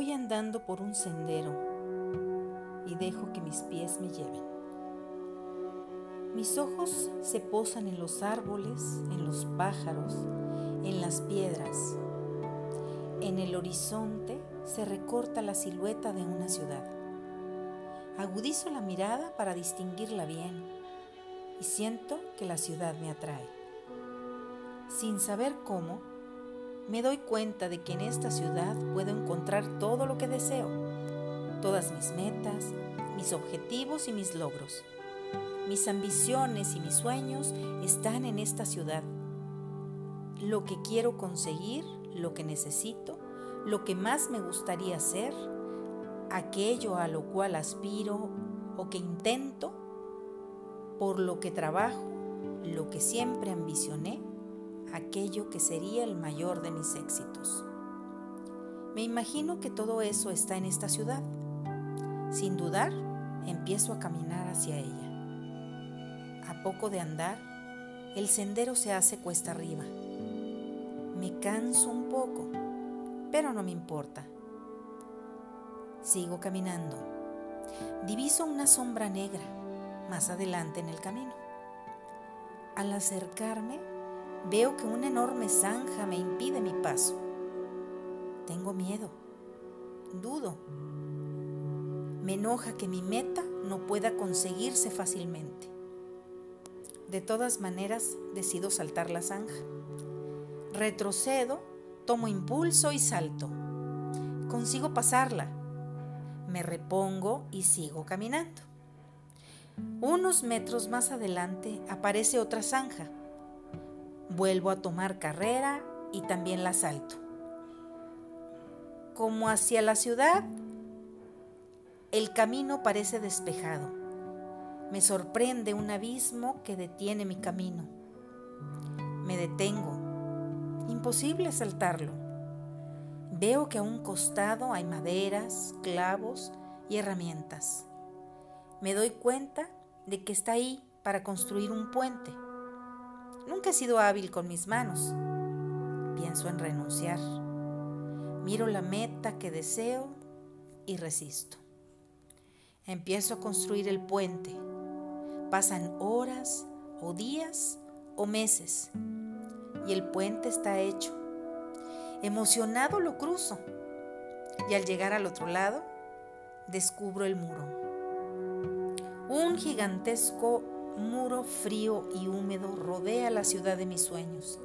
Voy andando por un sendero y dejo que mis pies me lleven. Mis ojos se posan en los árboles, en los pájaros, en las piedras. En el horizonte se recorta la silueta de una ciudad. Agudizo la mirada para distinguirla bien y siento que la ciudad me atrae. Sin saber cómo, me doy cuenta de que en esta ciudad puedo encontrar todo lo que deseo, todas mis metas, mis objetivos y mis logros. Mis ambiciones y mis sueños están en esta ciudad. Lo que quiero conseguir, lo que necesito, lo que más me gustaría hacer, aquello a lo cual aspiro o que intento, por lo que trabajo, lo que siempre ambicioné, aquello que sería el mayor de mis éxitos. Me imagino que todo eso está en esta ciudad. Sin dudar, empiezo a caminar hacia ella. A poco de andar, el sendero se hace cuesta arriba. Me canso un poco, pero no me importa. Sigo caminando. Diviso una sombra negra más adelante en el camino. Al acercarme, Veo que una enorme zanja me impide mi paso. Tengo miedo. Dudo. Me enoja que mi meta no pueda conseguirse fácilmente. De todas maneras, decido saltar la zanja. Retrocedo, tomo impulso y salto. Consigo pasarla. Me repongo y sigo caminando. Unos metros más adelante aparece otra zanja Vuelvo a tomar carrera y también la salto. Como hacia la ciudad, el camino parece despejado. Me sorprende un abismo que detiene mi camino. Me detengo. Imposible saltarlo. Veo que a un costado hay maderas, clavos y herramientas. Me doy cuenta de que está ahí para construir un puente. Nunca he sido hábil con mis manos. Pienso en renunciar. Miro la meta que deseo y resisto. Empiezo a construir el puente. Pasan horas o días o meses y el puente está hecho. Emocionado lo cruzo y al llegar al otro lado descubro el muro. Un gigantesco muro frío y húmedo rodea la ciudad de mis sueños.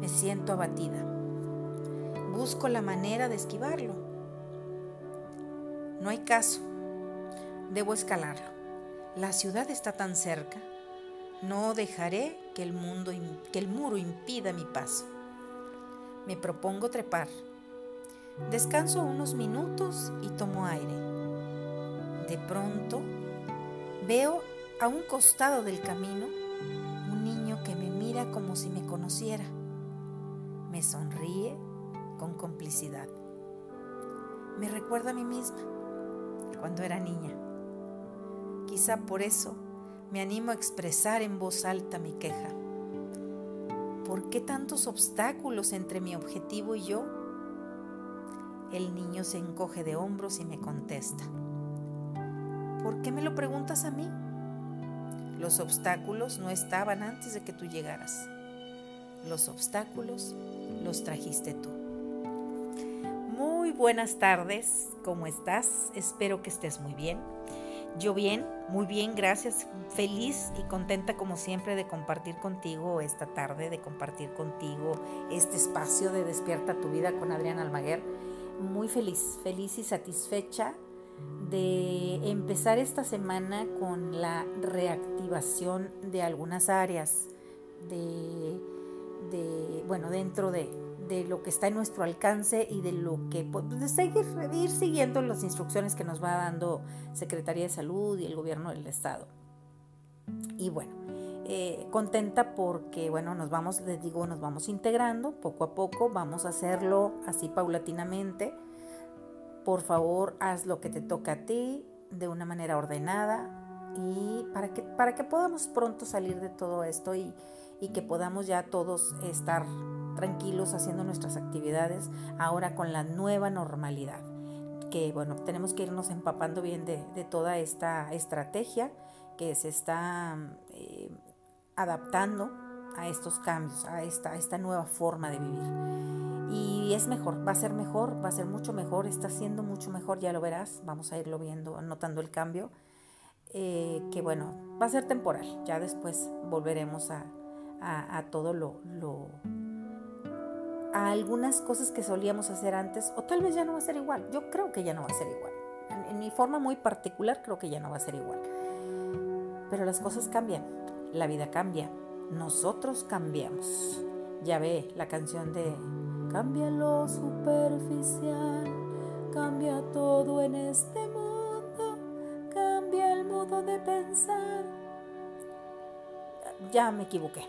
Me siento abatida. Busco la manera de esquivarlo. No hay caso. Debo escalarlo. La ciudad está tan cerca. No dejaré que el, mundo, que el muro impida mi paso. Me propongo trepar. Descanso unos minutos y tomo aire. De pronto veo a un costado del camino, un niño que me mira como si me conociera. Me sonríe con complicidad. Me recuerda a mí misma cuando era niña. Quizá por eso me animo a expresar en voz alta mi queja. ¿Por qué tantos obstáculos entre mi objetivo y yo? El niño se encoge de hombros y me contesta. ¿Por qué me lo preguntas a mí? Los obstáculos no estaban antes de que tú llegaras. Los obstáculos los trajiste tú. Muy buenas tardes, ¿cómo estás? Espero que estés muy bien. Yo bien, muy bien, gracias. Feliz y contenta como siempre de compartir contigo esta tarde, de compartir contigo este espacio de Despierta tu vida con Adrián Almaguer. Muy feliz, feliz y satisfecha de empezar esta semana con la reactivación de algunas áreas de, bueno, dentro de, lo que está en nuestro alcance y de lo que de seguir, ir siguiendo las instrucciones que nos va dando Secretaría de Salud y el gobierno del estado. Y bueno, eh, contenta porque, bueno, nos vamos, les digo, nos vamos integrando poco a poco, vamos a hacerlo así paulatinamente por favor, haz lo que te toca a ti de una manera ordenada y para que, para que podamos pronto salir de todo esto y, que podamos ya todos estar tranquilos haciendo nuestras actividades, ahora con la nueva normalidad. Que bueno, tenemos que irnos empapando bien de, toda esta estrategia que se está eh, adaptando a estos cambios, a esta, nueva forma de vivir. Y es mejor, va a ser mejor, va a ser mucho mejor, está siendo mucho mejor, ya lo verás, vamos a irlo viendo, notando el cambio, eh, que bueno, va a ser temporal, ya después volveremos a, todo lo, a algunas cosas que solíamos hacer antes, o tal vez ya no va a ser igual, yo creo que ya no va a ser igual, en mi forma muy particular creo que ya no va a ser igual, pero las cosas cambian, la vida cambia, nosotros cambiamos. Ya ve la canción de Cambia lo superficial, cambia todo en este mundo, cambia el modo de pensar. Ya me equivoqué.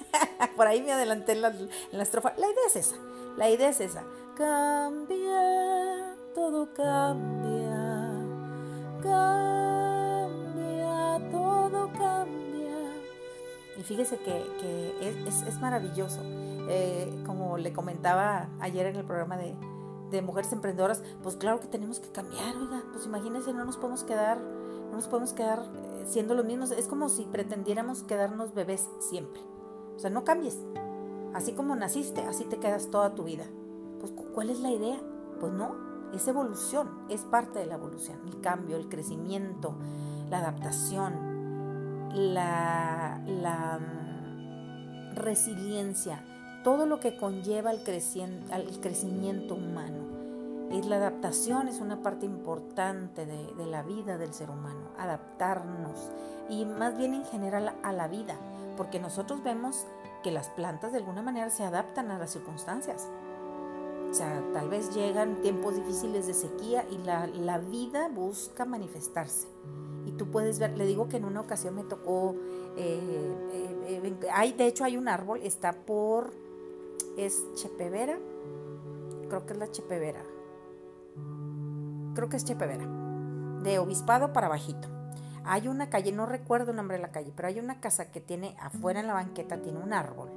Por ahí me adelanté en la, en la estrofa. La idea es esa. La idea es esa. Cambia, todo cambia. Cambia, fíjese que, es, maravilloso. Eh, como le comentaba ayer en el programa de, Mujeres Emprendedoras, pues claro que tenemos que cambiar, oiga, pues imagínense, no nos podemos quedar, no nos podemos quedar eh, siendo los mismos. Es como si pretendiéramos quedarnos bebés siempre. O sea, no cambies. Así como naciste, así te quedas toda tu vida. Pues, ¿cuál es la idea? Pues no, es evolución, es parte de la evolución, el cambio, el crecimiento, la adaptación, la, mm, resiliencia, todo lo que conlleva al, al crecimiento humano. Es la adaptación es una parte importante de, la vida del ser humano, adaptarnos y más bien en general a la vida, porque nosotros vemos que las plantas de alguna manera se adaptan a las circunstancias. O sea, tal vez llegan tiempos difíciles de sequía y la vida busca manifestarse y tú puedes ver, le digo que en una ocasión me tocó, eh, eh, hay, de hecho hay un árbol, está por, es Chepevera, creo que es la Chepevera, creo que es Chepevera, de Obispado para bajito. Hay una calle, no recuerdo el nombre de la calle, pero hay una casa que tiene afuera en la banqueta, tiene un árbol.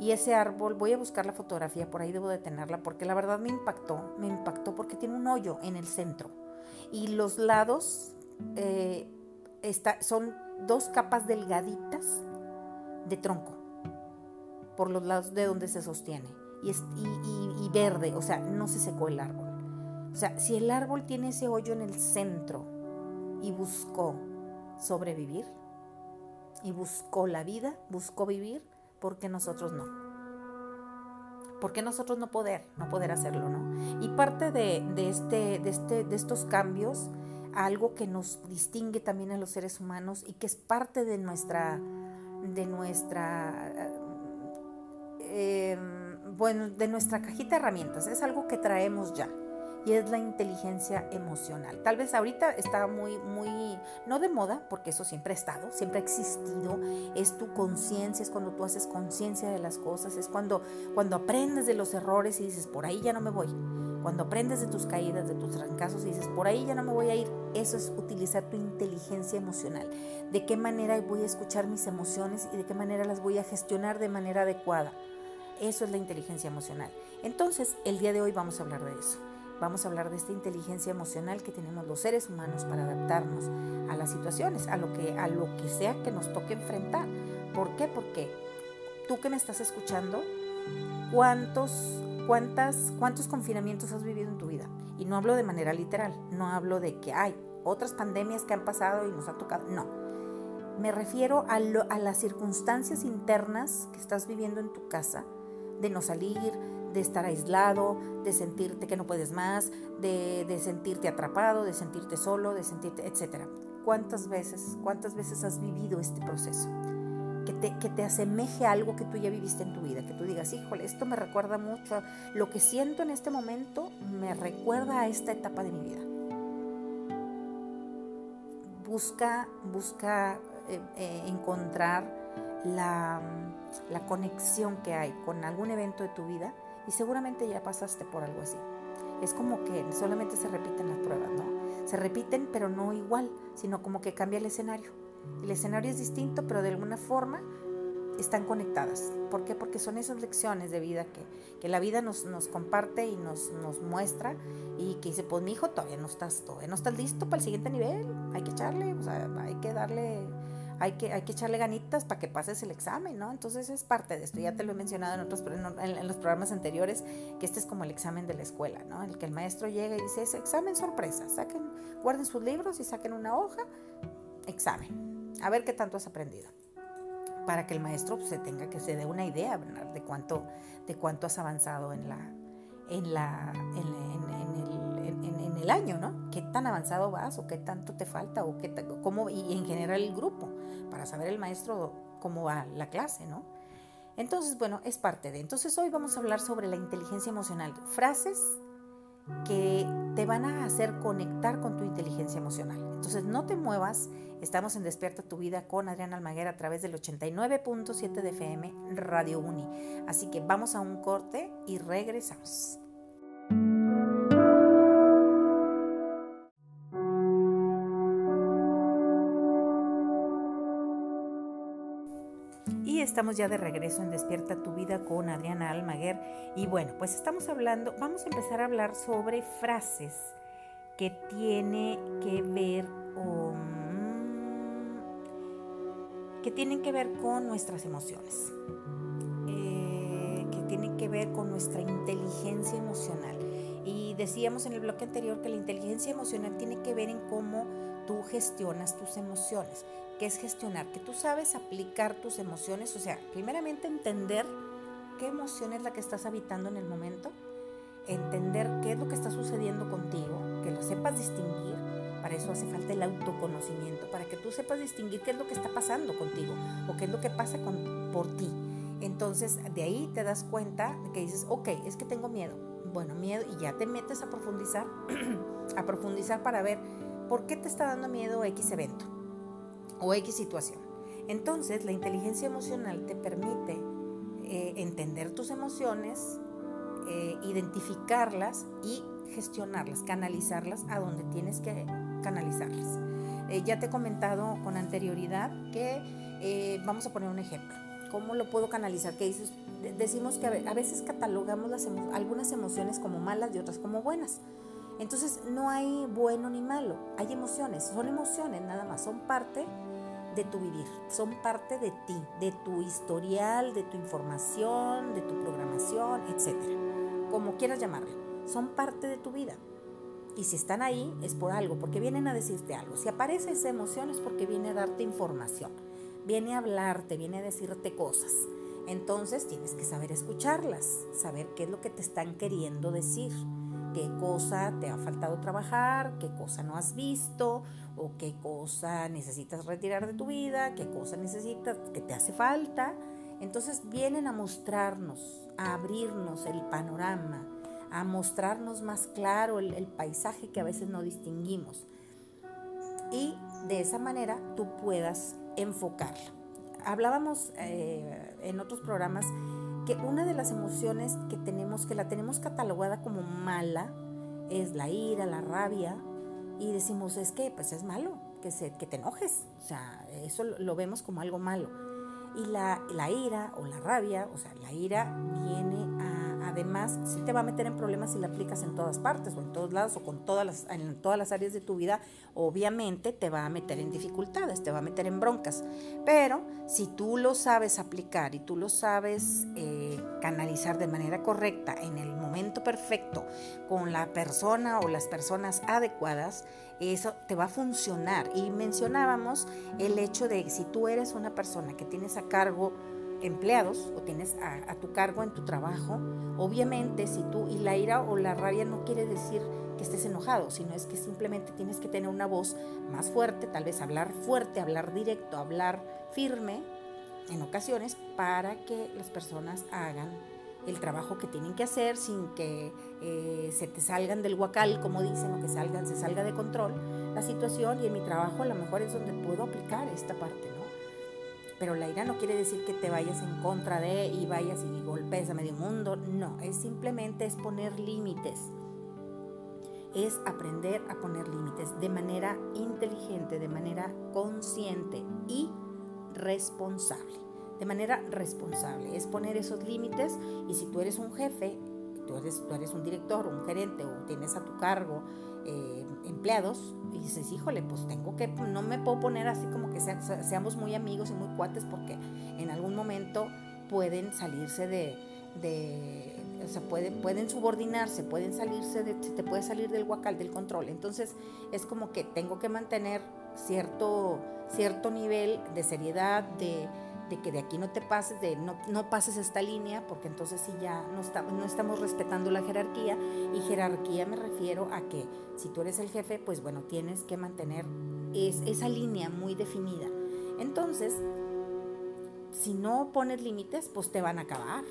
Y ese árbol, voy a buscar la fotografía, por ahí debo de tenerla, porque la verdad me impactó, me impactó porque tiene un hoyo en el centro. Y los lados eh, son dos capas delgaditas de tronco por los lados de donde se sostiene y, y, verde, o sea, no se secó el árbol. O sea, si el árbol tiene ese hoyo en el centro y buscó sobrevivir y buscó la vida, buscó vivir, ¿por qué nosotros no? ¿Por qué nosotros no poder, no poder hacerlo, no? Y parte de, de, este, de, este, de estos cambios algo que nos distingue también a los seres humanos y que es parte de nuestra, de nuestra, em, bueno, de nuestra cajita de herramientas. Es algo que traemos ya y es la inteligencia emocional. Tal vez ahorita está muy, muy, no de moda, porque eso siempre ha estado, siempre ha existido, es tu conciencia, es cuando tú haces conciencia de las cosas, es cuando, cuando aprendes de los errores y dices, por ahí ya no me voy cuando aprendes de tus caídas, de tus trancazos y dices, por ahí ya no me voy a ir, eso es utilizar tu inteligencia emocional. De qué manera voy a escuchar mis emociones y de qué manera las voy a gestionar de manera adecuada. Eso es la inteligencia emocional. Entonces, el día de hoy vamos a hablar de eso. Vamos a hablar de esta inteligencia emocional que tenemos los seres humanos para adaptarnos a las situaciones, a lo que, a lo que sea que nos toque enfrentar. ¿Por qué? Porque tú que me estás escuchando, ¿cuántos ¿Cuántas, ¿Cuántos confinamientos has vivido en tu vida? Y no hablo de manera literal, no hablo de que hay otras pandemias que han pasado y nos ha tocado, no. Me refiero a, las circunstancias internas que estás viviendo en tu casa, de no salir, de estar aislado, de sentirte que no puedes más, de, de sentirte atrapado, de sentirte solo, de sentirte, etc. ¿Cuántas veces, cuántas veces has vivido este proceso? Que te, asemeje a algo que tú ya viviste en tu vida, que tú digas, híjole, esto me recuerda mucho, lo que siento en este momento me recuerda a esta etapa de mi vida. Busca, busca eh, eh, encontrar la, la conexión que hay con algún evento de tu vida y seguramente ya pasaste por algo así. Es como que solamente se repiten las pruebas, ¿no? Se repiten, pero no igual, sino como que cambia el escenario el escenario es distinto, pero de alguna forma están conectadas. ¿Por qué? Porque son esas lecciones de vida que, que la vida nos, nos, comparte y nos, nos muestra y que dice, pues mi hijo todavía no estás, todavía no estás listo para el siguiente nivel, hay que echarle, o sea, hay que darle, hay que, hay que echarle ganitas para que pases el examen, ¿no? Entonces es parte de esto, ya te lo he mencionado en, otros, en, los programas anteriores, que este es como el examen de la escuela, ¿no? El que el maestro llega y dice, es examen sorpresa, saquen, guarden sus libros y saquen una hoja, examen, a ver qué tanto has aprendido para que el maestro se tenga que se dé una idea de cuánto de cuánto has avanzado en la en la en, el, año, ¿no? ¿Qué tan avanzado vas o qué tanto te falta o qué cómo y en general el grupo para saber el maestro cómo va la clase, ¿no? Entonces, bueno, es parte de. Entonces, hoy vamos a hablar sobre la inteligencia emocional. Frases que te van a hacer conectar con tu inteligencia emocional. Entonces no te muevas, estamos en Despierta tu vida con Adriana Almaguer a través del 89.7 de FM Radio Uni. Así que vamos a un corte y regresamos. Estamos ya de regreso en Despierta tu vida con Adriana Almaguer y bueno, pues estamos hablando, vamos a empezar a hablar sobre frases que tiene que ver que tienen que ver con nuestras emociones, eh, que tienen que ver con nuestra inteligencia emocional. Y decíamos en el bloque anterior que la inteligencia emocional tiene que ver en cómo tú gestionas tus emociones que es gestionar, que tú sabes aplicar tus emociones, o sea, primeramente entender qué emoción es la que estás habitando en el momento, entender qué es lo que está sucediendo contigo, que lo sepas distinguir, para eso hace falta el autoconocimiento, para que tú sepas distinguir qué es lo que está pasando contigo o qué es lo que pasa con, por ti. Entonces, de ahí te das cuenta que dices, ok, es que tengo miedo. Bueno, miedo, y ya te metes a profundizar, a profundizar para ver por qué te está dando miedo X evento o X situación. Entonces, la inteligencia emocional te permite eh, entender tus emociones, eh, identificarlas y gestionarlas, canalizarlas a donde tienes que canalizarlas. Eh, ya te he comentado con anterioridad que vamos a poner un ejemplo. ¿Cómo lo puedo canalizar? Que dices, decimos que a veces catalogamos las algunas emociones como malas y otras como buenas. Entonces no hay bueno ni malo, hay emociones, son emociones nada más, son parte de tu vivir, son parte de ti, de tu historial, de tu información, de tu programación, etcétera, como quieras llamarlo, son parte de tu vida. Y si están ahí es por algo, porque vienen a decirte algo. Si aparece esa emoción es porque viene a darte información, viene a hablarte, viene a decirte cosas. Entonces tienes que saber escucharlas, saber qué es lo que te están queriendo decir qué cosa te ha faltado trabajar, qué cosa no has visto o qué cosa necesitas retirar de tu vida, qué cosa necesitas, que te hace falta. Entonces vienen a mostrarnos, a abrirnos el panorama, a mostrarnos más claro el, paisaje que a veces no distinguimos. Y de esa manera tú puedas enfocarlo. Hablábamos eh, en otros programas que una de las emociones que tenemos, que la tenemos catalogada como mala, es la ira, la rabia, y decimos, es que pues es malo, que, se, que te enojes, o sea, eso lo vemos como algo malo. Y la, la ira o la rabia, o sea, la ira viene a además sí te va a meter en problemas si la aplicas en todas partes o en todos lados o con todas las, en todas las áreas de tu vida, obviamente te va a meter en dificultades, te va a meter en broncas. Pero si tú lo sabes aplicar y tú lo sabes eh, canalizar de manera correcta en el momento perfecto con la persona o las personas adecuadas, eso te va a funcionar. Y mencionábamos el hecho de si tú eres una persona que tienes a cargo empleados o tienes a, tu cargo en tu trabajo, obviamente si tú, y la ira o la rabia no quiere decir que estés enojado, sino es que simplemente tienes que tener una voz más fuerte, tal vez hablar fuerte, hablar directo, hablar firme en ocasiones para que las personas hagan el trabajo que tienen que hacer sin que eh, se te salgan del huacal, como dicen, o que salgan, se salga de control la situación y en mi trabajo a lo mejor es donde puedo aplicar esta parte. Pero la ira no quiere decir que te vayas en contra de y vayas y golpes a medio mundo. No, es simplemente es poner límites. Es aprender a poner límites de manera inteligente, de manera consciente y responsable. de manera responsable. Es poner esos límites y si tú eres un jefe, tú eres, tú eres un director, un gerente o tienes a tu cargo eh, empleados y dices, híjole, pues tengo que, no me puedo poner así como que seamos muy amigos y muy cuates porque en algún momento pueden salirse de, de o sea, pueden, pueden subordinarse, pueden salirse, de, te puede salir del guacal, del control. Entonces es como que tengo que mantener cierto, cierto nivel de seriedad, de, de que de aquí no te pases, de no, no pases esta línea, porque entonces sí ya no, no estamos respetando la jerarquía. Y jerarquía me refiero a que si tú eres el jefe, pues bueno, tienes que mantener es, esa línea muy definida. Entonces, si no pones límites, pues te van a acabar.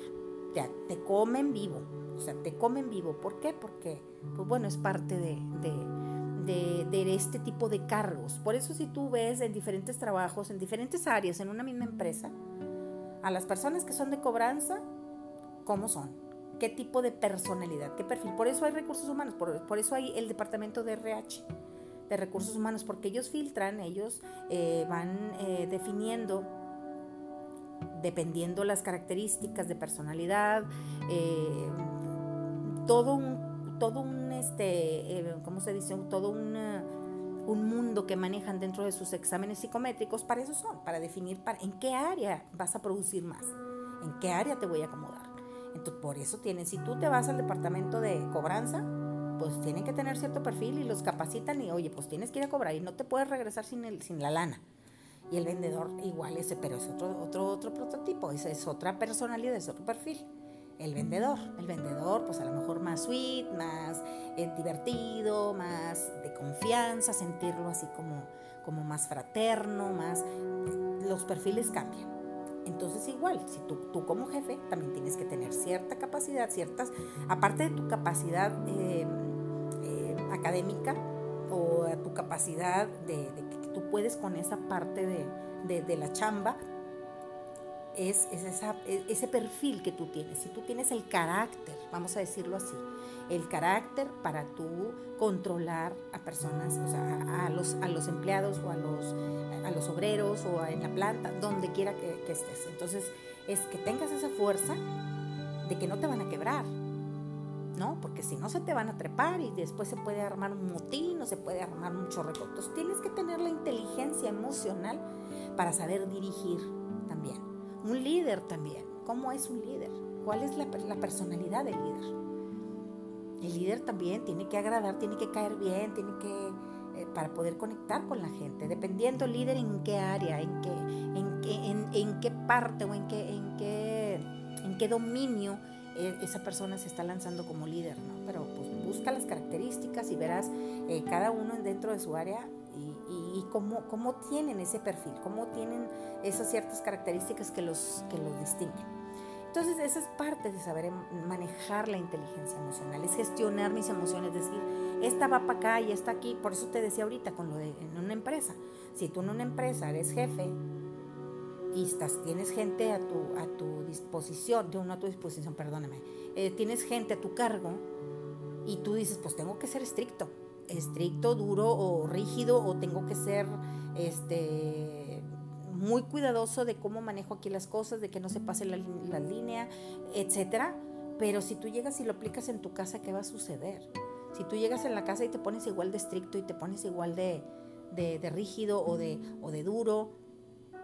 Te, te comen vivo. O sea, te comen vivo. ¿Por qué? Porque, pues bueno, es parte de, este tipo de cargos. Por eso si tú ves en diferentes trabajos, en diferentes áreas, en una misma empresa, a las personas que son de cobranza, ¿cómo son? ¿Qué tipo de personalidad? ¿Qué perfil? Por eso hay recursos humanos, por, eso hay el departamento de RH, de recursos humanos, porque ellos filtran, ellos eh, van eh, definiendo dependiendo las características de personalidad, eh, todo un, todo un este, eh, ¿cómo se dice? Todo un mundo que manejan dentro de sus exámenes psicométricos, para eso son, para definir para, en qué área vas a producir más, en qué área te voy a acomodar. Entonces, por eso tienen, si tú te vas al departamento de cobranza, pues tienen que tener cierto perfil y los capacitan y, oye, pues tienes que ir a cobrar y no te puedes regresar sin, el, sin la lana. Y el vendedor igual ese, pero es otro, otro, otro prototipo, esa es otra personalidad, es otro perfil el vendedor. El vendedor, pues a lo mejor más sweet, más eh, divertido, más de confianza, sentirlo así como, como más fraterno, más... Los perfiles cambian. Entonces igual, si tú, tú como jefe también tienes que tener cierta capacidad, ciertas, aparte de tu capacidad em, em, académica o tu capacidad de, que tú puedes con esa parte de, de la chamba, es, ese perfil que tú tienes. Si tú tienes el carácter, vamos a decirlo así, el carácter para tú controlar a personas, o sea, a, los, a los empleados o a los, a los obreros o en la planta, donde quiera que, estés. Entonces, es que tengas esa fuerza de que no te van a quebrar, ¿no? Porque si no se te van a trepar y después se puede armar un motín o se puede armar un chorreco. Entonces tienes que tener la inteligencia emocional para saber dirigir también. Un líder también. ¿Cómo es un líder? ¿Cuál es la, personalidad del líder? El líder también tiene que agradar, tiene que caer bien, tiene que eh, para poder conectar con la gente, dependiendo líder en qué área, en qué, en qué, en, qué parte o en qué, en qué, en qué dominio eh, esa persona se está lanzando como líder, ¿no? Pero pues busca las características y verás eh, cada uno dentro de su área y, cómo, cómo, tienen ese perfil, cómo tienen esas ciertas características que los, que los distinguen. Entonces, esa es parte de saber manejar la inteligencia emocional, es gestionar mis emociones, decir, esta va para acá y esta aquí. Por eso te decía ahorita con lo de en una empresa. Si tú en una empresa eres jefe y estás, tienes gente a tu, a tu disposición, uno a tu disposición, perdóname, eh, tienes gente a tu cargo y tú dices, pues tengo que ser estricto estricto, duro o rígido o tengo que ser este muy cuidadoso de cómo manejo aquí las cosas, de que no se pase la, línea, etcétera. Pero si tú llegas y lo aplicas en tu casa, ¿qué va a suceder? Si tú llegas en la casa y te pones igual de estricto y te pones igual de, de, rígido o de, o de duro,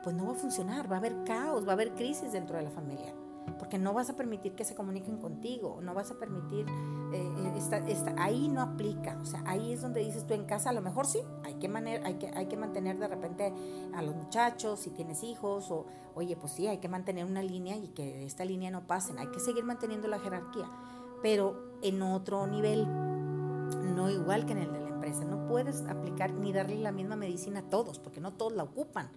pues no va a funcionar, va a haber caos, va a haber crisis dentro de la familia porque no vas a permitir que se comuniquen contigo, no vas a permitir, eh, eh, ahí no aplica, o sea, ahí es donde dices tú en casa, a lo mejor sí, hay que, hay, que, hay que mantener de repente a los muchachos, si tienes hijos, o oye, pues sí, hay que mantener una línea y que de esta línea no pasen, hay que seguir manteniendo la jerarquía, pero en otro nivel, no igual que en el de la empresa, no puedes aplicar ni darle la misma medicina a todos, porque no todos la ocupan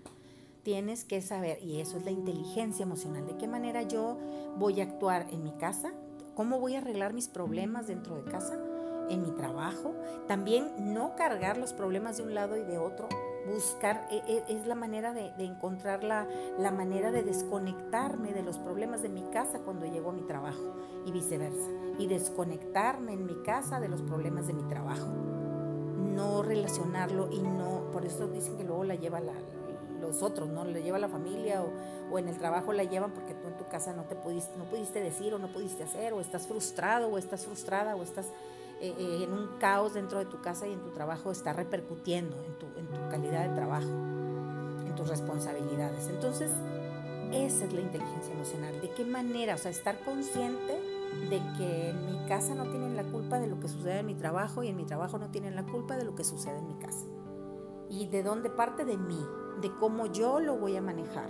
tienes que saber, y eso es la inteligencia emocional, de qué manera yo voy a actuar en mi casa, cómo voy a arreglar mis problemas dentro de casa, en mi trabajo, también no cargar los problemas de un lado y de otro, buscar, e, e, es la manera de, encontrar la, la, manera de desconectarme de los problemas de mi casa cuando llego a mi trabajo y viceversa, y desconectarme en mi casa de los problemas de mi trabajo, no relacionarlo y no, por eso dicen que luego la lleva la, los otros, ¿no? Le lleva la familia o, en el trabajo la llevan porque tú en tu casa no te pudiste, no pudiste decir o no pudiste hacer, o estás frustrado o estás frustrada o estás eh, eh, en un caos dentro de tu casa y en tu trabajo está repercutiendo en tu, en tu calidad de trabajo, en tus responsabilidades. Entonces, esa es la inteligencia emocional. ¿De qué manera? O sea, estar consciente de que en mi casa no tienen la culpa de lo que sucede en mi trabajo y en mi trabajo no tienen la culpa de lo que sucede en mi casa. ¿Y de dónde parte de mí? De cómo yo lo voy a manejar.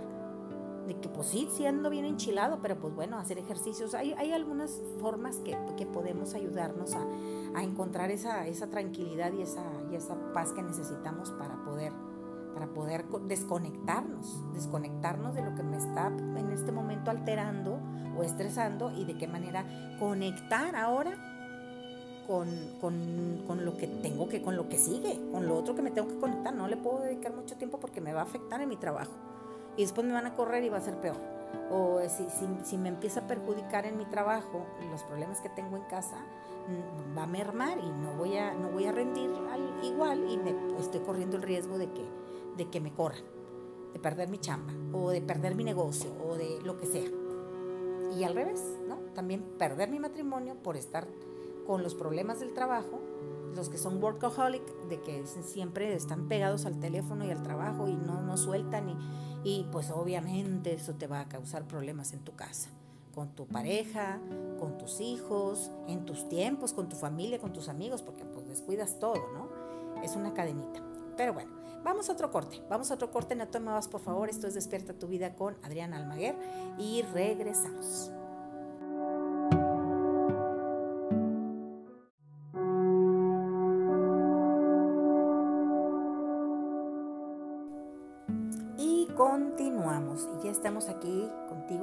De que pues sí, siendo bien enchilado, pero pues bueno, hacer ejercicios. Hay, hay algunas formas que, que podemos ayudarnos a, a encontrar esa, esa, tranquilidad y esa, y esa paz que necesitamos para poder para poder desconectarnos, desconectarnos de lo que me está en este momento alterando o estresando y de qué manera conectar ahora con, con, con, lo que tengo que, con lo que sigue, con lo otro que me tengo que conectar. No le puedo dedicar mucho tiempo porque me va a afectar en mi trabajo. Y después me van a correr y va a ser peor. O si, si, si me empieza a perjudicar en mi trabajo, los problemas que tengo en casa, mm, va a mermar y no voy a, no voy a rendir igual y me estoy corriendo el riesgo de que de que me corran, de perder mi chamba, o de perder mi negocio, o de lo que sea. Y al revés, ¿no? También perder mi matrimonio por estar con los problemas del trabajo, los que son workaholic, de que siempre están pegados al teléfono y al trabajo y no, no sueltan, y, pues obviamente eso te va a causar problemas en tu casa con tu pareja, con tus hijos, en tus tiempos, con tu familia, con tus amigos, porque pues descuidas todo, ¿no? Es una cadenita. Pero bueno, Vamos a otro corte, vamos a otro corte, no te muevas por favor, esto es Despierta tu vida con Adriana Almaguer y regresamos.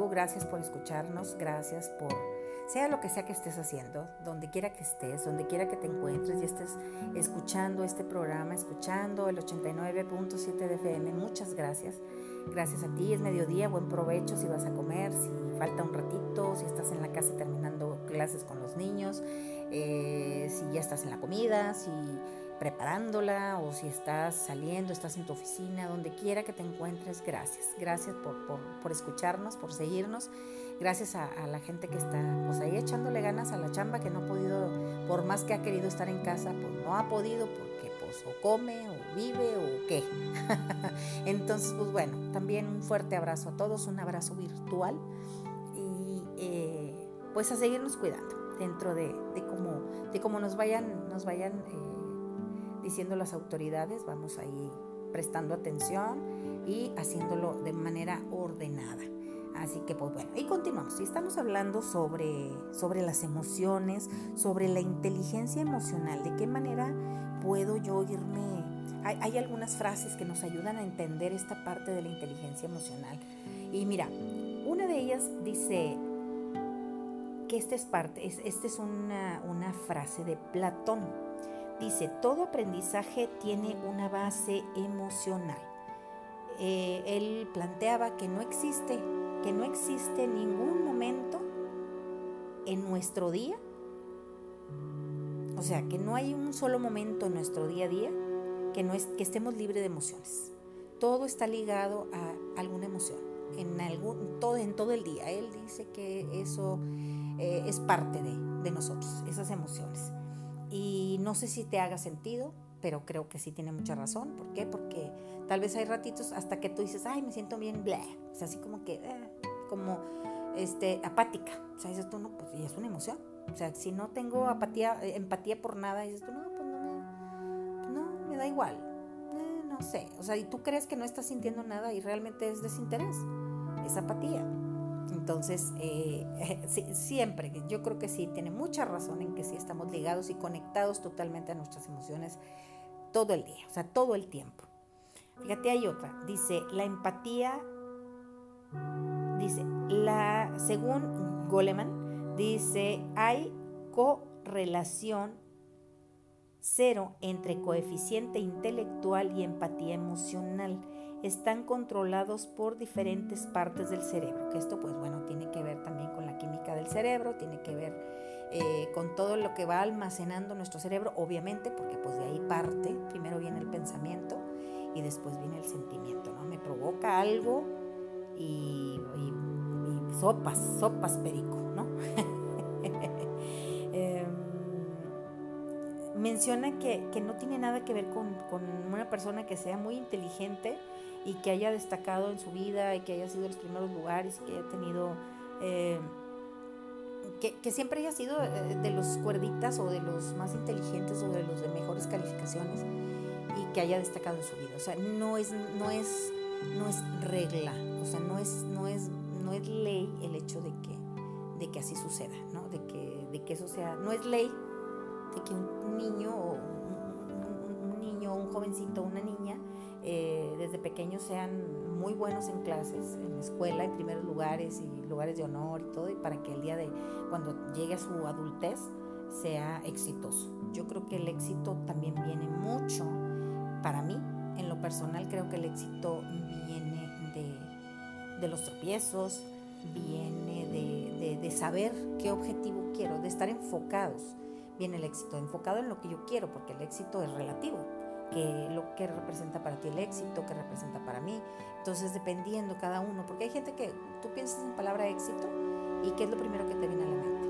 Gracias por escucharnos, gracias por sea lo que sea que estés haciendo, donde quiera que estés, donde quiera que te encuentres y estés escuchando este programa, escuchando el 89.7 de FM, muchas gracias. Gracias a ti, es mediodía, buen provecho si vas a comer, si falta un ratito, si estás en la casa terminando clases con los niños, eh, si ya estás en la comida, si preparándola o si estás saliendo, estás en tu oficina, donde quiera que te encuentres, gracias. Gracias por, por, escucharnos, por seguirnos. Gracias a, la gente que está pues ahí echándole ganas a la chamba, que no ha podido, por más que ha querido estar en casa, pues no ha podido porque pues o come o vive o qué. Entonces, pues bueno, también un fuerte abrazo a todos, un abrazo virtual y eh, pues a seguirnos cuidando dentro de, de cómo, de cómo nos vayan, nos vayan eh, diciendo las autoridades, vamos ahí prestando atención y haciéndolo de manera ordenada. Así que pues bueno, y continuamos. Y estamos hablando sobre, sobre las emociones, sobre la inteligencia emocional, de qué manera puedo yo irme... Hay, hay, algunas frases que nos ayudan a entender esta parte de la inteligencia emocional. Y mira, una de ellas dice que esta es parte, esta es una, una frase de Platón Dice, todo aprendizaje tiene una base emocional. Eh, él planteaba que no existe, que no existe ningún momento en nuestro día, o sea, que no hay un solo momento en nuestro día a día que, no es, que estemos libres de emociones. Todo está ligado a alguna emoción, en, todo, el día. Él dice que eso eh, es parte de nosotros, esas emociones. Y no sé si te haga sentido, pero creo que sí tiene mucha razón. ¿Por qué? Porque tal vez hay ratitos hasta que tú dices, ay, me siento bien, bla. O sea, así como que, eh, como este, apática. O sea, dices tú, no, pues y es una emoción. O sea, si no tengo apatía, eh, empatía por nada, dices tú, no, pues no me, pues no, me da igual. Eh, no sé. O sea, y tú crees que no estás sintiendo nada y realmente es desinterés, es apatía. Entonces, eh, siempre, yo creo que sí, tiene mucha razón en que sí estamos ligados y conectados totalmente a nuestras emociones todo el día, o sea, todo el tiempo. Fíjate, hay otra, dice, la empatía, dice, la, según Goleman, dice, hay correlación cero entre coeficiente intelectual y empatía emocional están controlados por diferentes partes del cerebro, que esto pues bueno tiene que ver también con la química del cerebro, tiene que ver eh, con todo lo que va almacenando nuestro cerebro, obviamente, porque pues de ahí parte, primero viene el pensamiento y después viene el sentimiento, ¿no? Me provoca algo y, sopas, sopas perico, ¿no? Em, menciona que, no tiene nada que ver con, una persona que sea muy inteligente y que haya destacado en su vida y que haya sido en los primeros lugares y que haya tenido... Eh, que, siempre haya sido eh, de los cuerditas o de los más inteligentes o de los de mejores calificaciones y que haya destacado en su vida. O sea, no es, no es, no es regla, o sea, no es, no es, no es ley el hecho de que, de que así suceda, ¿no? De que, de que eso sea, no es ley de que un niño o un, niño, un jovencito, una niña, eh, desde pequeños sean muy buenos en clases, en la escuela, en primeros lugares y lugares de honor y todo, y para que el día de cuando llegue a su adultez sea exitoso. Yo creo que el éxito también viene mucho, para mí, en lo personal creo que el éxito viene de, de los tropiezos, viene de, de saber qué objetivo quiero, de estar enfocados. Viene el éxito, enfocado en lo que yo quiero, porque el éxito es relativo que lo que representa para ti el éxito, que representa para mí. Entonces, dependiendo cada uno, porque hay gente que tú piensas en palabra éxito y qué es lo primero que te viene a la mente.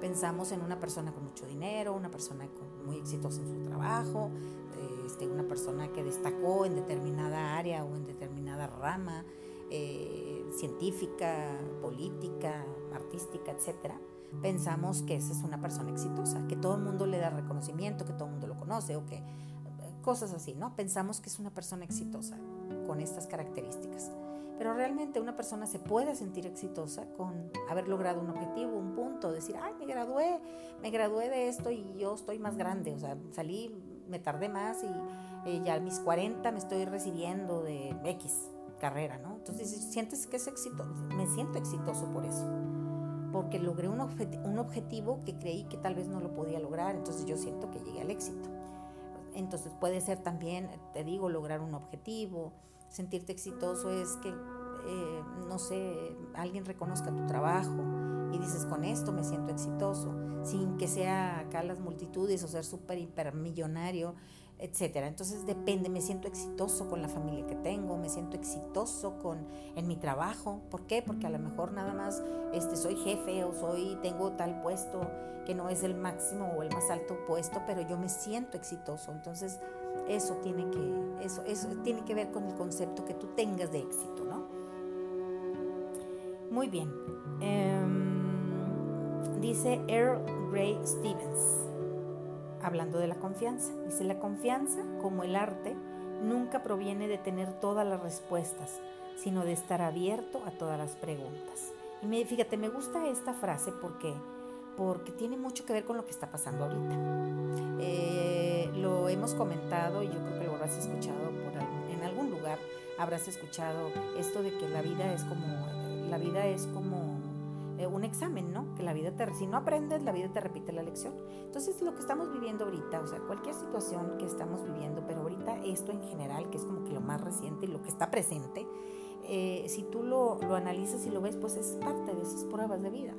Pensamos en una persona con mucho dinero, una persona muy exitosa en su trabajo, este, una persona que destacó en determinada área o en determinada rama, eh, científica, política, artística, etcétera pensamos que esa es una persona exitosa, que todo el mundo le da reconocimiento, que todo el mundo lo conoce o que cosas así, ¿no? Pensamos que es una persona exitosa con estas características. Pero realmente una persona se puede sentir exitosa con haber logrado un objetivo, un punto, decir, ay, me gradué, me gradué de esto y yo estoy más grande, o sea, salí, me tardé más y eh, ya a mis 40 me estoy recibiendo de X carrera, ¿no? Entonces, sientes que es éxito, me siento exitoso por eso, porque logré un, un objetivo que creí que tal vez no lo podía lograr, entonces yo siento que llegué al éxito. Entonces puede ser también, te digo, lograr un objetivo, sentirte exitoso es que, eh, no sé, alguien reconozca tu trabajo y dices, con esto me siento exitoso, sin que sea acá las multitudes o ser súper hipermillonario, etcétera. Entonces depende, me siento exitoso con la familia que tengo, me siento exitoso con en mi trabajo. ¿Por qué? Porque a lo mejor nada más este soy jefe o soy tengo tal puesto que no es el máximo o el más alto puesto, pero yo me siento exitoso. Entonces, eso tiene que eso eso tiene que ver con el concepto que tú tengas de éxito, ¿no? Muy bien. Em, dice Earl Ray Stevens hablando de la confianza. Dice, la confianza, como el arte, nunca proviene de tener todas las respuestas, sino de estar abierto a todas las preguntas. Y me, fíjate, me gusta esta frase porque, porque tiene mucho que ver con lo que está pasando ahorita. Eh, lo hemos comentado y yo creo que lo habrás escuchado por, en algún lugar, habrás escuchado esto de que la vida es como, la vida es como eh, un examen, ¿no? Que la vida te, si no aprendes, la vida te repite la lección. Entonces, lo que estamos viviendo ahorita, o sea, cualquier situación que estamos viviendo, pero ahorita esto en general, que es como que lo más reciente y lo que está presente, eh, si tú lo, lo analizas y lo ves, pues es parte de esas pruebas de vida.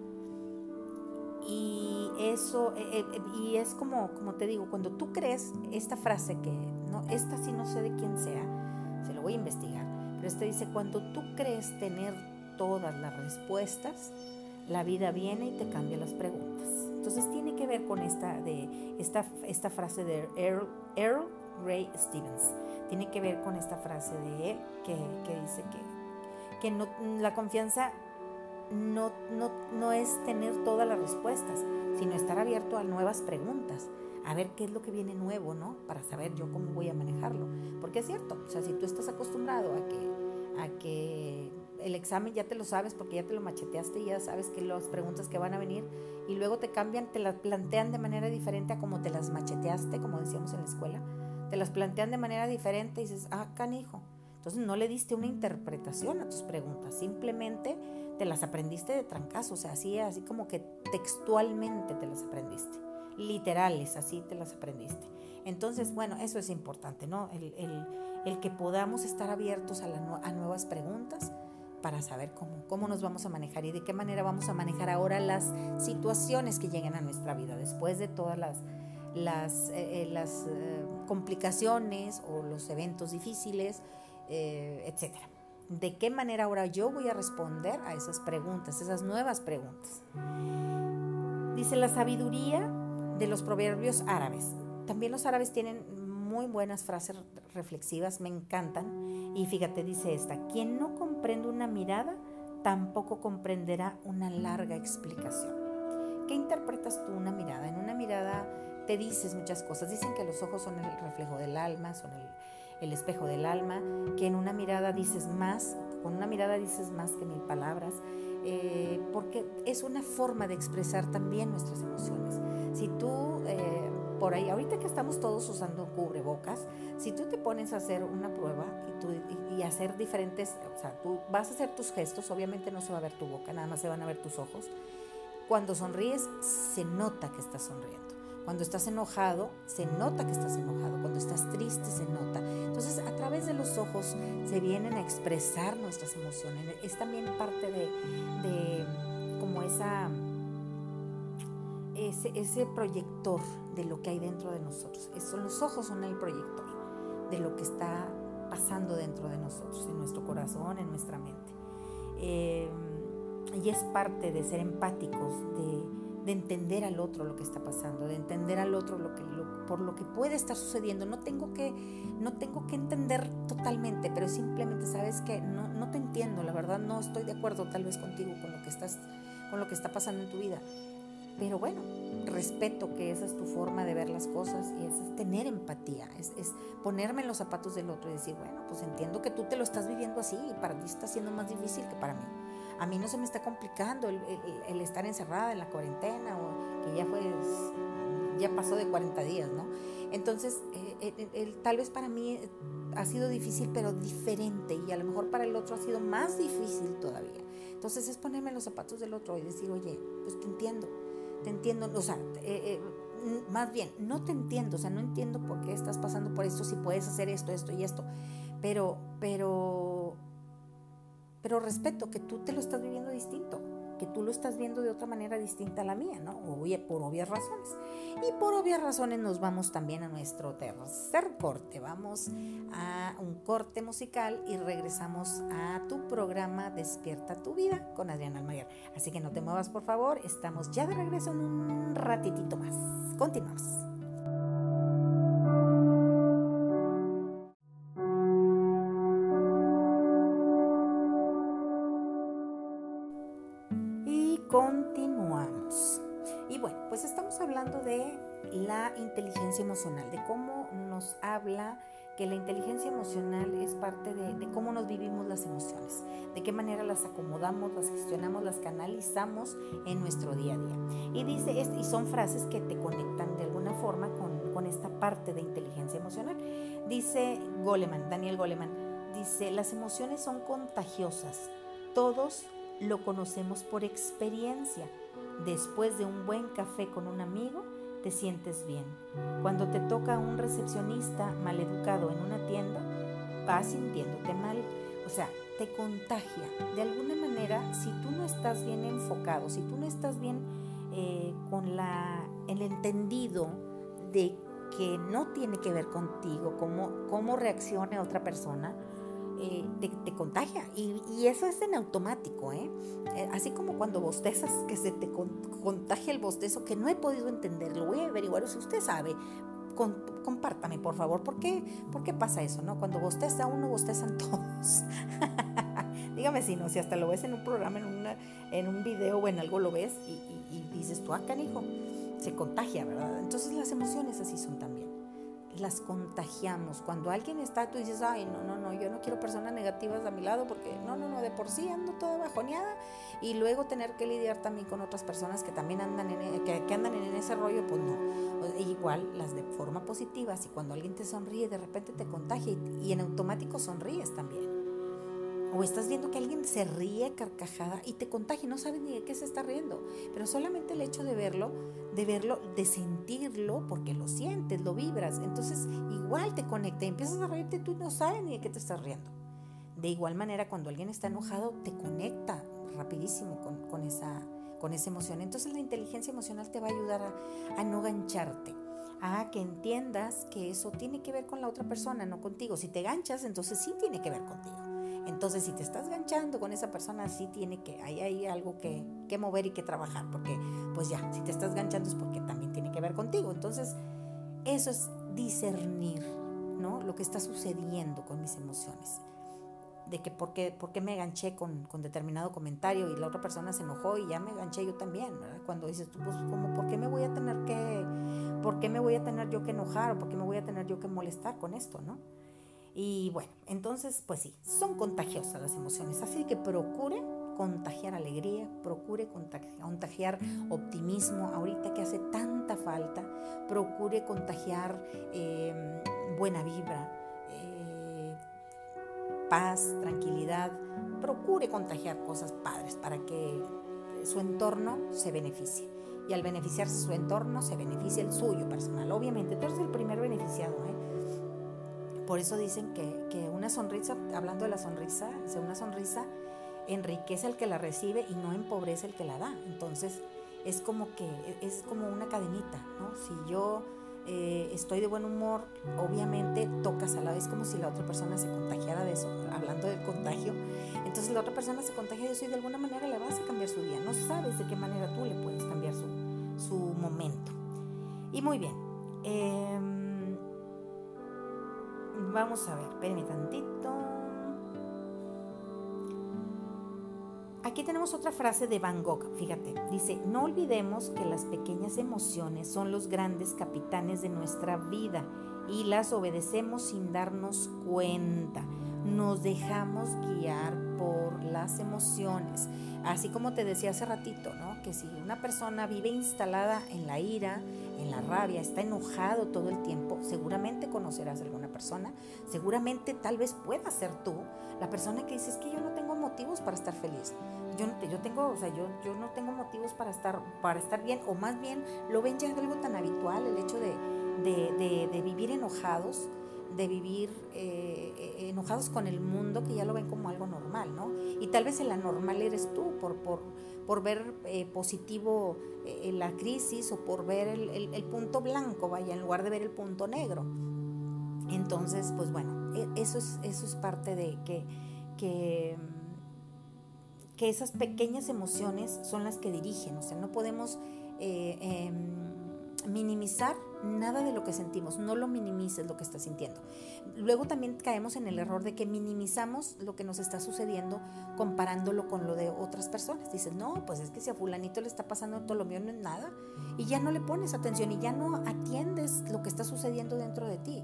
Y eso, eh, y es como, como te digo, cuando tú crees esta frase que, no, esta sí no sé de quién sea, se lo voy a investigar, pero este dice, cuando tú crees tener todas las respuestas, la vida viene y te cambia las preguntas. Entonces tiene que ver con esta, de, esta, esta frase de Earl, Earl Ray Stevens. Tiene que ver con esta frase de él que, dice que, que no, la confianza no, no, no es tener todas las respuestas, sino estar abierto a nuevas preguntas, a ver qué es lo que viene nuevo, ¿no? Para saber yo cómo voy a manejarlo. Porque es cierto, o sea, si tú estás acostumbrado a que, a que el examen ya te lo sabes porque ya te lo macheteaste y ya sabes que las preguntas que van a venir y luego te cambian, te las plantean de manera diferente a como te las macheteaste, como decíamos en la escuela. Te las plantean de manera diferente y dices, ah, canijo. Entonces no le diste una interpretación a tus preguntas, simplemente te las aprendiste de trancazo, o sea, así, así como que textualmente te las aprendiste, literales, así te las aprendiste. Entonces, bueno, eso es importante, ¿no? El, el, que podamos estar abiertos a, a nuevas preguntas para saber cómo, cómo nos vamos a manejar y de qué manera vamos a manejar ahora las situaciones que lleguen a nuestra vida después de todas las, las, eh, eh, eh, complicaciones o los eventos difíciles eh, etcétera. ¿De qué manera ahora yo voy a responder a esas preguntas, esas nuevas preguntas? Dice la sabiduría de los proverbios árabes. También los árabes tienen muy buenas frases reflexivas, me encantan. Y fíjate, dice esta, quien no comprende una mirada, tampoco comprenderá una larga explicación. ¿Qué interpretas tú una mirada? En una mirada te dices muchas cosas. Dicen que los ojos son el reflejo del alma, son el, espejo del alma, que en una mirada dices más, con una mirada dices más que mil palabras, eh, porque es una forma de expresar también nuestras emociones. Si tú, eh, por ahí, ahorita que estamos todos usando cubrebocas, si tú te pones a hacer una prueba y, tú, y, hacer diferentes, o sea, tú vas a hacer tus gestos, obviamente no se va a ver tu boca, nada más se van a ver tus ojos. Cuando sonríes, se nota que estás sonriendo. Cuando estás enojado, se nota que estás enojado. Cuando estás triste, se nota. Entonces, a través de los ojos se vienen a expresar nuestras emociones. Es también parte de, de como esa ese, proyector de lo que hay dentro de nosotros. Eso, los ojos son el proyector de lo que está pasando dentro de nosotros, en nuestro corazón, en nuestra mente. Eh, y es parte de ser empáticos, de, entender al otro lo que está pasando, de entender al otro lo que, por lo que puede estar sucediendo. No tengo que, no tengo que entender totalmente, pero simplemente sabes que no, no te entiendo, la verdad no estoy de acuerdo tal vez contigo con lo que estás, con lo que está pasando en tu vida pero bueno, respeto que esa es tu forma de ver las cosas y es, tener empatía, es, ponerme en los zapatos del otro y decir, bueno, pues entiendo que tú te lo estás viviendo así y para ti está siendo más difícil que para mí. A mí no se me está complicando el, estar encerrada en la cuarentena o que ya fue, ya pasó de 40 días, ¿no? Entonces, eh, tal vez para mí ha sido difícil, pero diferente y a lo mejor para el otro ha sido más difícil todavía. Entonces es ponerme en los zapatos del otro y decir, oye, pues te entiendo, te entiendo, o sea, eh, eh, más bien, no te entiendo, o sea, no entiendo por qué estás pasando por esto, si puedes hacer esto, esto y esto, pero, pero, pero respeto que tú te lo estás viviendo distinto que tú lo estás viendo de otra manera distinta a la mía, ¿no? Oye, por obvias razones. Y por obvias razones nos vamos también a nuestro tercer corte. Vamos a un corte musical y regresamos a tu programa Despierta tu vida con Adriana Almaguer. Así que no te muevas, por favor. Estamos ya de regreso en un ratitito más. Continuamos. Inteligencia emocional, de cómo nos habla que la inteligencia emocional es parte de, cómo nos vivimos las emociones, de qué manera las acomodamos, las gestionamos, las canalizamos en nuestro día a día. Y dice, y son frases que te conectan de alguna forma con, con esta parte de inteligencia emocional. Dice Goleman, Daniel Goleman, dice, las emociones son contagiosas, todos lo conocemos por experiencia. Después de un buen café con un amigo, te sientes bien. Cuando te toca un recepcionista maleducado en una tienda, vas sintiéndote mal. O sea, te contagia. De alguna manera, si tú no estás bien enfocado, si tú no estás bien eh, con la, el entendido de que no tiene que ver contigo, cómo, cómo reaccione otra persona, te, contagia. Y, eso es en automático, ¿eh? ¿eh? Así como cuando bostezas, que se te contagia el bostezo, que no he podido entender, lo voy a averiguar. Si usted sabe, compártame, por favor, ¿por qué, ¿por qué pasa eso, no? Cuando bosteza uno, bostezan todos. Dígame si no, si hasta lo ves en un programa, en, una, en un video o en algo lo ves y, y dices tú, ah, canijo, se contagia, ¿verdad? Entonces las emociones así son también las contagiamos. Cuando alguien está, tú dices, ay, no, no, no, yo no quiero personas negativas a mi lado porque no, no, no, de por sí ando toda bajoneada y luego tener que lidiar también con otras personas que también andan en, e, que, andan en ese rollo, pues no. igual las de forma positiva, si cuando alguien te sonríe, de repente te contagia y en automático sonríes también. O estás viendo que alguien se ríe carcajada y te contagia no sabes ni de qué se está riendo. Pero solamente el hecho de verlo, de verlo, de sentirlo, porque lo sientes, lo vibras. Entonces igual te conecta y empiezas a reírte tú no sabes ni de qué te estás riendo. De igual manera, cuando alguien está enojado, te conecta rapidísimo con, esa, con esa emoción. Entonces la inteligencia emocional te va a ayudar a, a no gancharte a que entiendas que eso tiene que ver con la otra persona, no contigo. Si te ganchas, entonces sí tiene que ver contigo. Entonces, si te estás ganchando con esa persona, sí tiene que, hay, hay algo que, que mover y que trabajar, porque pues ya, si te estás ganchando es porque también tiene que ver contigo. Entonces, eso es discernir, ¿no? Lo que está sucediendo con mis emociones de que por qué, por qué me ganché con, con, determinado comentario y la otra persona se enojó y ya me ganché yo también, Cuando dices tú, pues como, ¿por qué me voy a tener que, por qué me voy a tener yo que enojar o por qué me voy a tener yo que molestar con esto, ¿no? Y bueno, entonces, pues sí, son contagiosas las emociones, así que procure contagiar alegría, procure contagiar optimismo, ahorita que hace tanta falta, procure contagiar eh, buena vibra, paz, tranquilidad, procure contagiar cosas padres para que su entorno se beneficie. Y al beneficiarse su entorno, se beneficia el suyo personal. Obviamente, tú eres el primer beneficiado. ¿eh? Por eso dicen que, que, una sonrisa, hablando de la sonrisa, una sonrisa enriquece al que la recibe y no empobrece el que la da. Entonces, es como que es como una cadenita, ¿no? Si yo eh, estoy de buen humor, obviamente tocas a la vez como si la otra persona se contagiara de eso, hablando del contagio. Entonces la otra persona se contagia de eso y de alguna manera le vas a cambiar su día. No sabes de qué manera tú le puedes cambiar su, su momento. Y muy bien. Em, vamos a ver, espérenme tantito. Aquí tenemos otra frase de Van Gogh, fíjate, dice, no olvidemos que las pequeñas emociones son los grandes capitanes de nuestra vida y las obedecemos sin darnos cuenta. Nos dejamos guiar por las emociones. Así como te decía hace ratito, ¿no? Que si una persona vive instalada en la ira, en la rabia, está enojado todo el tiempo, seguramente conocerás a alguna persona, seguramente tal vez pueda ser tú la persona que dices que yo no tengo motivos para estar feliz yo, yo tengo, o sea, yo, yo no tengo motivos para estar, para estar bien, o más bien lo ven ya de algo tan habitual, el hecho de, de, de, vivir enojados, de vivir eh, eh, enojados con el mundo, que ya lo ven como algo normal, ¿no? Y tal vez el anormal eres tú por, por, por ver eh, positivo la crisis o por ver el, el, el, punto blanco, vaya, en lugar de ver el punto negro. Entonces, pues bueno, e, eso es, eso es parte de que, que que esas pequeñas emociones son las que dirigen, o sea, no podemos eh, em, minimizar nada de lo que sentimos, no lo minimices lo que estás sintiendo. Luego también caemos en el error de que minimizamos lo que nos está sucediendo comparándolo con lo de otras personas. Dices, no, pues es que si a fulanito le está pasando todo lo mío no es nada, y ya no le pones atención y ya no atiendes lo que está sucediendo dentro de ti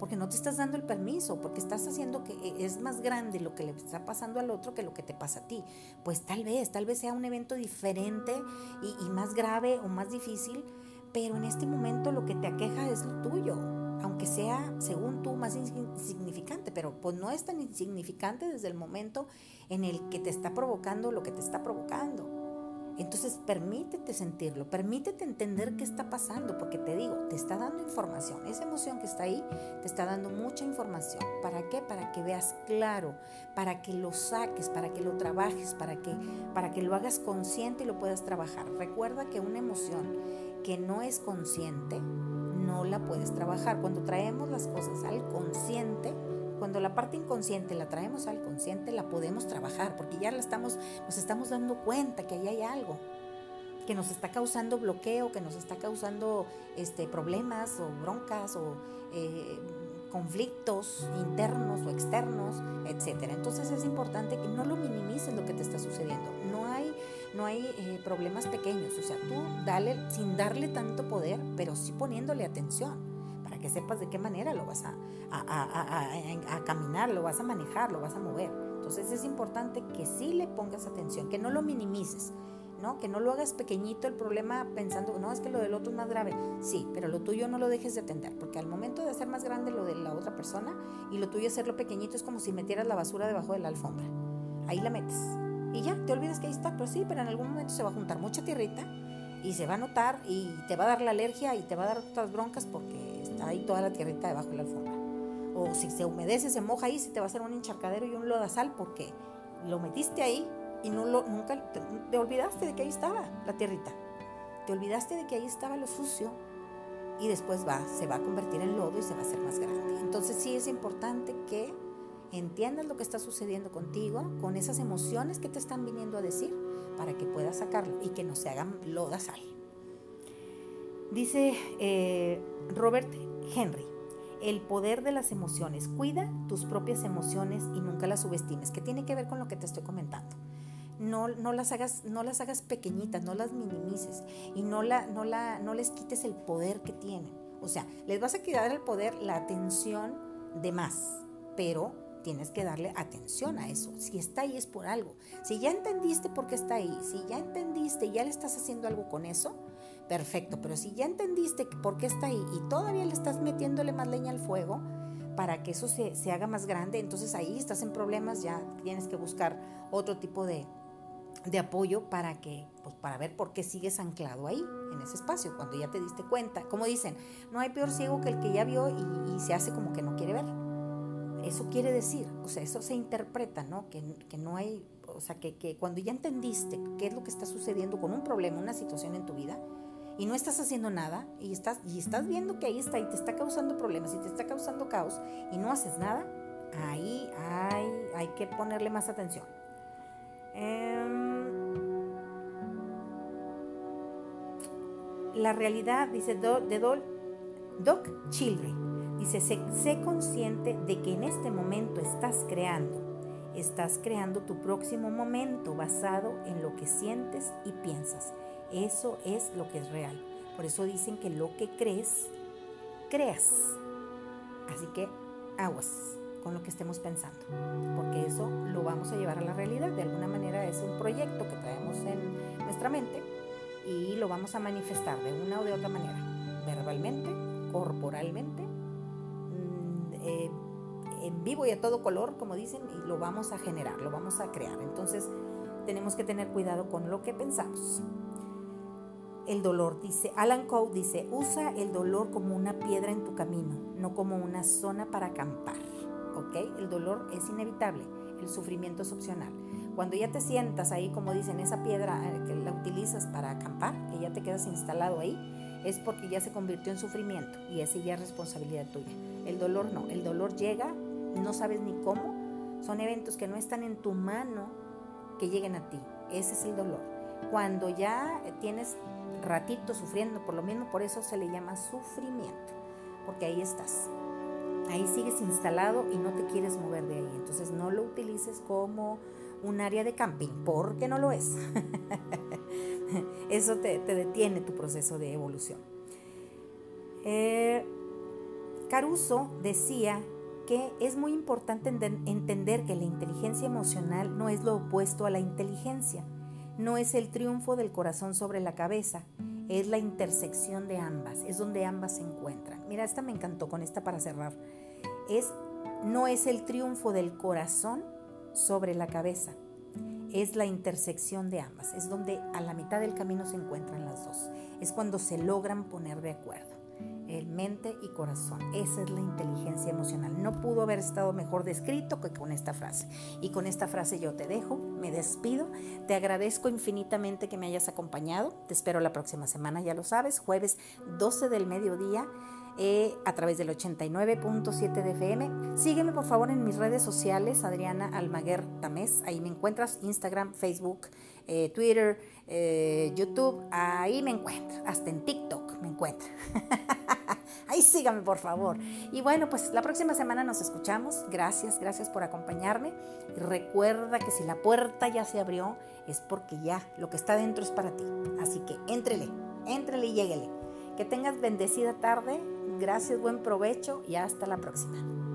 porque no te estás dando el permiso, porque estás haciendo que eh, es más grande lo que le está pasando al otro que lo que te pasa a ti. Pues tal vez, tal vez sea un evento diferente y, más grave o más difícil, pero en este momento lo que te aqueja es lo tuyo, aunque sea, según tú, más insignificante, pero pues no es tan insignificante desde el momento en el que te está provocando lo que te está provocando. Entonces permítete sentirlo, permítete entender qué está pasando, porque te digo, te está dando información. Esa emoción que está ahí te está dando mucha información. ¿Para qué? Para que veas claro, para que lo saques, para que lo trabajes, para que, para que lo hagas consciente y lo puedas trabajar. Recuerda que una emoción que no es consciente, no la puedes trabajar. Cuando traemos las cosas al consciente, cuando la parte inconsciente la traemos al consciente, la podemos trabajar, porque ya la estamos, nos estamos dando cuenta que ahí hay algo que nos está causando bloqueo, que nos está causando este, problemas o broncas o eh, conflictos internos o externos, etc. Entonces es importante que no lo minimices lo que te está sucediendo. No no hay eh, problemas pequeños, o sea, tú dale sin darle tanto poder, pero sí poniéndole atención que sepas de qué manera lo vas a, a, caminar, lo vas a manejar, lo vas a mover. Entonces es importante que sí le pongas atención, que no lo minimices. ¿no? Que no lo hagas pequeñito el problema pensando, no, es que lo del otro es más grave. Sí, pero lo tuyo no lo dejes de atender, porque al momento de hacer más grande lo de la otra persona y lo tuyo hacerlo pequeñito es como si metieras la basura debajo de la alfombra. Ahí la metes. Y ya, te olvidas que ahí está, pues sí, pero en algún momento se va a juntar mucha tierrita y se va a notar y te va a dar la alergia y te va a dar otras broncas porque está ahí toda la tierrita debajo de la alfombra. O si se humedece, se moja ahí, se te va a hacer un encharcadero y un lodazal porque lo metiste ahí y no lo, nunca te, olvidaste de que ahí estaba la tierrita. Te olvidaste de que ahí estaba lo sucio y después va, se va a convertir en lodo y se va a hacer más grande. Entonces sí es importante que entiendas lo que está sucediendo contigo, con esas emociones que te están viniendo a decir, para que puedas sacarlo y que no se hagan lodazal. Dice eh, Robert Henry, el poder de las emociones. Cuida tus propias emociones y nunca las subestimes, que tiene que ver con lo que te estoy comentando. No, no, las, hagas, no las hagas pequeñitas, no las minimices y no, la, no, la, no les quites el poder que tienen. O sea, les vas a quitar el poder, la atención de más, pero tienes que darle atención a eso. Si está ahí es por algo. Si ya entendiste por qué está ahí, si ya entendiste y ya le estás haciendo algo con eso, perfecto. Pero si ya entendiste por qué está ahí y todavía le estás metiéndole más leña al fuego para que eso se, se haga más grande, entonces ahí estás en problemas, ya tienes que buscar otro tipo de, de apoyo para que, pues para ver por qué sigues anclado ahí, en ese espacio, cuando ya te diste cuenta. Como dicen, no hay peor ciego que el que ya vio y, y se hace como que no quiere ver. Eso quiere decir, o sea, eso se interpreta, ¿no? Que, que no hay, o sea, que, que, cuando ya entendiste qué es lo que está sucediendo con un problema, una situación en tu vida, y no estás haciendo nada, y estás, y estás viendo que ahí está y te está causando problemas y te está causando caos, y no haces nada, ahí hay, hay que ponerle más atención. Eh, la realidad, dice de Doc Children, dice, sé, sé consciente de que en este momento estás creando, estás creando tu próximo momento basado en lo que sientes y piensas. Eso es lo que es real. Por eso dicen que lo que crees, creas. Así que aguas con lo que estemos pensando, porque eso lo vamos a llevar a la realidad. De alguna manera es un proyecto que traemos en nuestra mente y lo vamos a manifestar de una o de otra manera, verbalmente, corporalmente, en vivo y a todo color, como dicen, y lo vamos a generar, lo vamos a crear. Entonces tenemos que tener cuidado con lo que pensamos. El dolor, dice Alan Coe, dice, usa el dolor como una piedra en tu camino, no como una zona para acampar. ¿Ok? El dolor es inevitable, el sufrimiento es opcional. Cuando ya te sientas ahí, como dicen, esa piedra eh, que la utilizas para acampar, que ya te quedas instalado ahí, es porque ya se convirtió en sufrimiento y esa ya es responsabilidad tuya. El dolor no, el dolor llega, no sabes ni cómo, son eventos que no están en tu mano que lleguen a ti. Ese es el dolor. Cuando ya tienes ratito sufriendo por lo mismo, por eso se le llama sufrimiento, porque ahí estás. Ahí sigues instalado y no te quieres mover de ahí. Entonces no lo utilices como un área de camping, porque no lo es. Eso te, detiene tu proceso de evolución. Eh, Caruso decía es muy importante entender que la inteligencia emocional no es lo opuesto a la inteligencia, no es el triunfo del corazón sobre la cabeza, es la intersección de ambas, es donde ambas se encuentran. Mira, esta me encantó con esta para cerrar. Es no es el triunfo del corazón sobre la cabeza. Es la intersección de ambas, es donde a la mitad del camino se encuentran las dos. Es cuando se logran poner de acuerdo el mente y corazón. Esa es la inteligencia emocional. No pudo haber estado mejor descrito que con esta frase. Y con esta frase yo te dejo, me despido. Te agradezco infinitamente que me hayas acompañado. Te espero la próxima semana, ya lo sabes, jueves 12 del mediodía eh, a través del 89.7 de FM. Sígueme por favor en mis redes sociales, Adriana Almaguer Tamés. Ahí me encuentras, Instagram, Facebook, eh, Twitter, eh, YouTube. Ahí me encuentras, hasta en TikTok me encuentras. Ahí sígame por favor. Y bueno, pues la próxima semana nos escuchamos. Gracias, gracias por acompañarme. Recuerda que si la puerta ya se abrió, es porque ya lo que está dentro es para ti. Así que éntrele, éntrele y lléguele. Que tengas bendecida tarde, gracias, buen provecho y hasta la próxima.